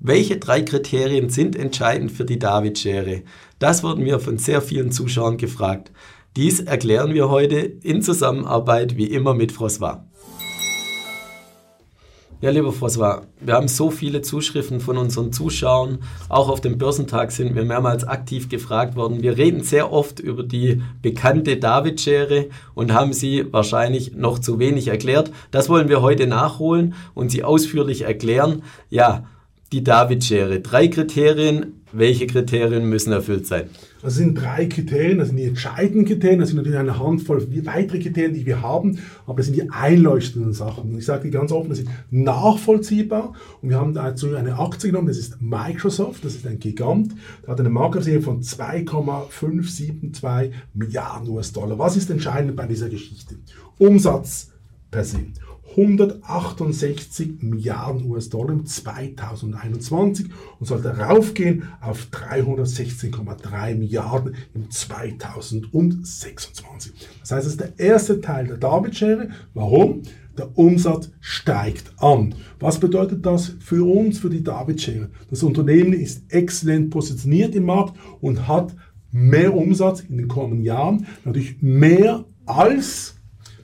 Welche drei Kriterien sind entscheidend für die David-Schere? Das wurden wir von sehr vielen Zuschauern gefragt. Dies erklären wir heute in Zusammenarbeit wie immer mit François. Ja, lieber François, wir haben so viele Zuschriften von unseren Zuschauern. Auch auf dem Börsentag sind wir mehrmals aktiv gefragt worden. Wir reden sehr oft über die bekannte David-Schere und haben sie wahrscheinlich noch zu wenig erklärt. Das wollen wir heute nachholen und sie ausführlich erklären. Ja, die David-Schere. Drei Kriterien. Welche Kriterien müssen erfüllt sein? Das sind drei Kriterien, das sind die entscheidenden Kriterien, das sind natürlich eine Handvoll weitere Kriterien, die wir haben, aber das sind die einleuchtenden Sachen. Und ich sage dir ganz offen, das ist nachvollziehbar und wir haben dazu eine Aktie genommen, das ist Microsoft, das ist ein Gigant, der hat eine Marktkapitalisierung von 2,572 Milliarden US-Dollar. Was ist entscheidend bei dieser Geschichte? Umsatz per se. 168 Milliarden US-Dollar im 2021 und sollte raufgehen auf 316,3 Milliarden im 2026. Das heißt, das ist der erste Teil der David-Schere. Warum? Der Umsatz steigt an. Was bedeutet das für uns, für die David-Schere? Das Unternehmen ist exzellent positioniert im Markt und hat mehr Umsatz in den kommenden Jahren, natürlich mehr als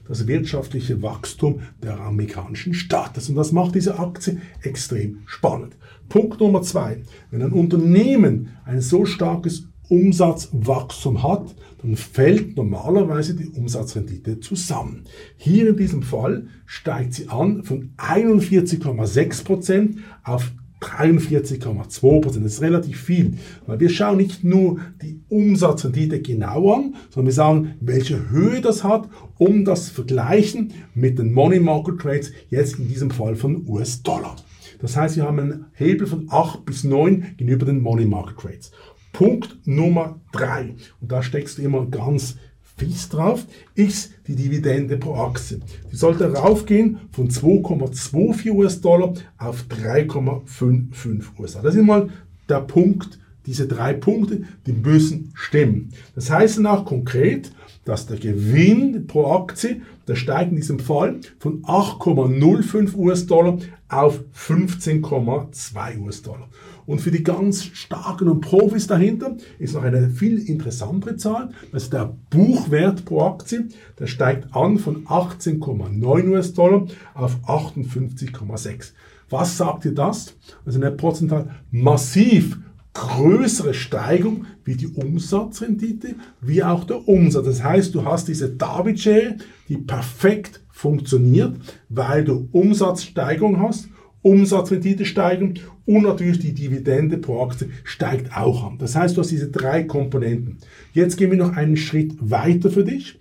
das wirtschaftliche Wachstum der amerikanischen Staates. Und das macht diese Aktie extrem spannend. Punkt Nummer zwei. Wenn ein Unternehmen ein so starkes Umsatzwachstum hat, dann fällt normalerweise die Umsatzrendite zusammen. Hier in diesem Fall steigt sie an von 41,6% auf 43,2 Prozent. Das ist relativ viel, weil wir schauen nicht nur die Umsatzrendite genau an, sondern wir sagen, welche Höhe das hat, um das zu vergleichen mit den Money Market Trades, jetzt in diesem Fall von US-Dollar. Das heißt, wir haben einen Hebel von 8 bis 9 gegenüber den Money Market Trades. Punkt Nummer 3, und da steckst du immer ganz fies drauf, ist die Dividende pro Aktie. Die sollte raufgehen von 2,24 US-Dollar auf 3,55 US-Dollar. Das ist mal der Punkt, diese drei Punkte, die müssen stimmen. Das heißt danach konkret, dass der Gewinn pro Aktie, der steigt in diesem Fall von 8,05 US-Dollar auf 15,2 US-Dollar. Und für die ganz starken und Profis dahinter ist noch eine viel interessantere Zahl. Ist der Buchwert pro Aktie. Der steigt an von 18,9 US-Dollar auf 58,6. Was sagt dir das? Also eine prozentual massiv größere Steigung wie die Umsatzrendite, wie auch der Umsatz. Das heißt, du hast diese David-Share, die perfekt funktioniert, weil du Umsatzsteigerung hast Umsatzrendite steigen und natürlich die Dividende pro Aktie steigt auch an. Das heißt, du hast diese drei Komponenten. Jetzt gehen wir noch einen Schritt weiter für dich.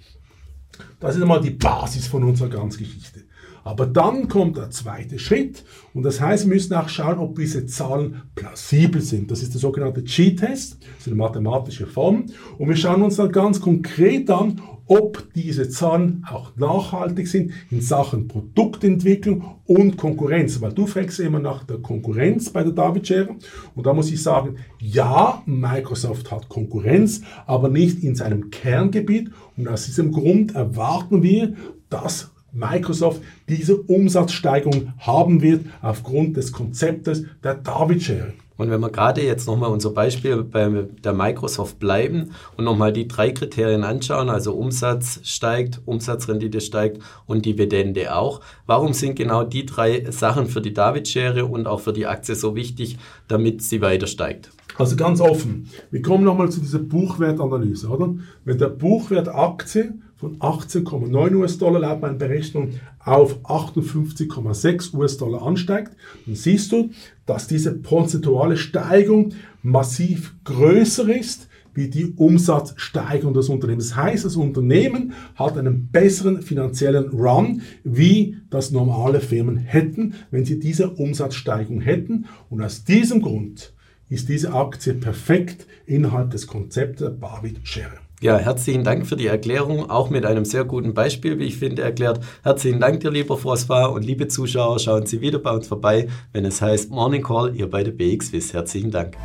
Das ist einmal die Basis von unserer ganzen Geschichte. Aber dann kommt der zweite Schritt und das heißt, wir müssen auch schauen, ob diese Zahlen plausibel sind. Das ist der sogenannte G-Test, das ist eine mathematische Form. Und wir schauen uns dann ganz konkret an, ob diese Zahlen auch nachhaltig sind in Sachen Produktentwicklung und Konkurrenz. Weil du fragst immer nach der Konkurrenz bei der David Schere. Und da muss ich sagen, ja, Microsoft hat Konkurrenz, aber nicht in seinem Kerngebiet. Und aus diesem Grund erwarten wir, dass Microsoft diese Umsatzsteigerung haben wird aufgrund des Konzeptes der David-Sharing. Und wenn wir gerade jetzt nochmal unser Beispiel bei der Microsoft bleiben und nochmal die drei Kriterien anschauen, also Umsatz steigt, Umsatzrendite steigt und Dividende auch. Warum sind genau die drei Sachen für die David-Schere und auch für die Aktie so wichtig, damit sie weiter steigt? Also ganz offen. Wir kommen nochmal zu dieser Buchwertanalyse, oder? Wenn der Buchwert Aktie von 18,9 US-Dollar laut meiner Berechnung auf 58,6 US-Dollar ansteigt, dann siehst du, dass diese prozentuale Steigung massiv größer ist wie die Umsatzsteigerung des Unternehmens. Das heißt, das Unternehmen hat einen besseren finanziellen Run, wie das normale Firmen hätten, wenn sie diese Umsatzsteigerung hätten. Und aus diesem Grund ist diese Aktie perfekt innerhalb des Konzepts der Barbit Share. Ja, herzlichen Dank für die Erklärung, auch mit einem sehr guten Beispiel, wie ich finde, erklärt. Herzlichen Dank dir, lieber François und liebe Zuschauer, schauen Sie wieder bei uns vorbei, wenn es heißt Morning Call, ihr bei der BXWIS. Herzlichen Dank.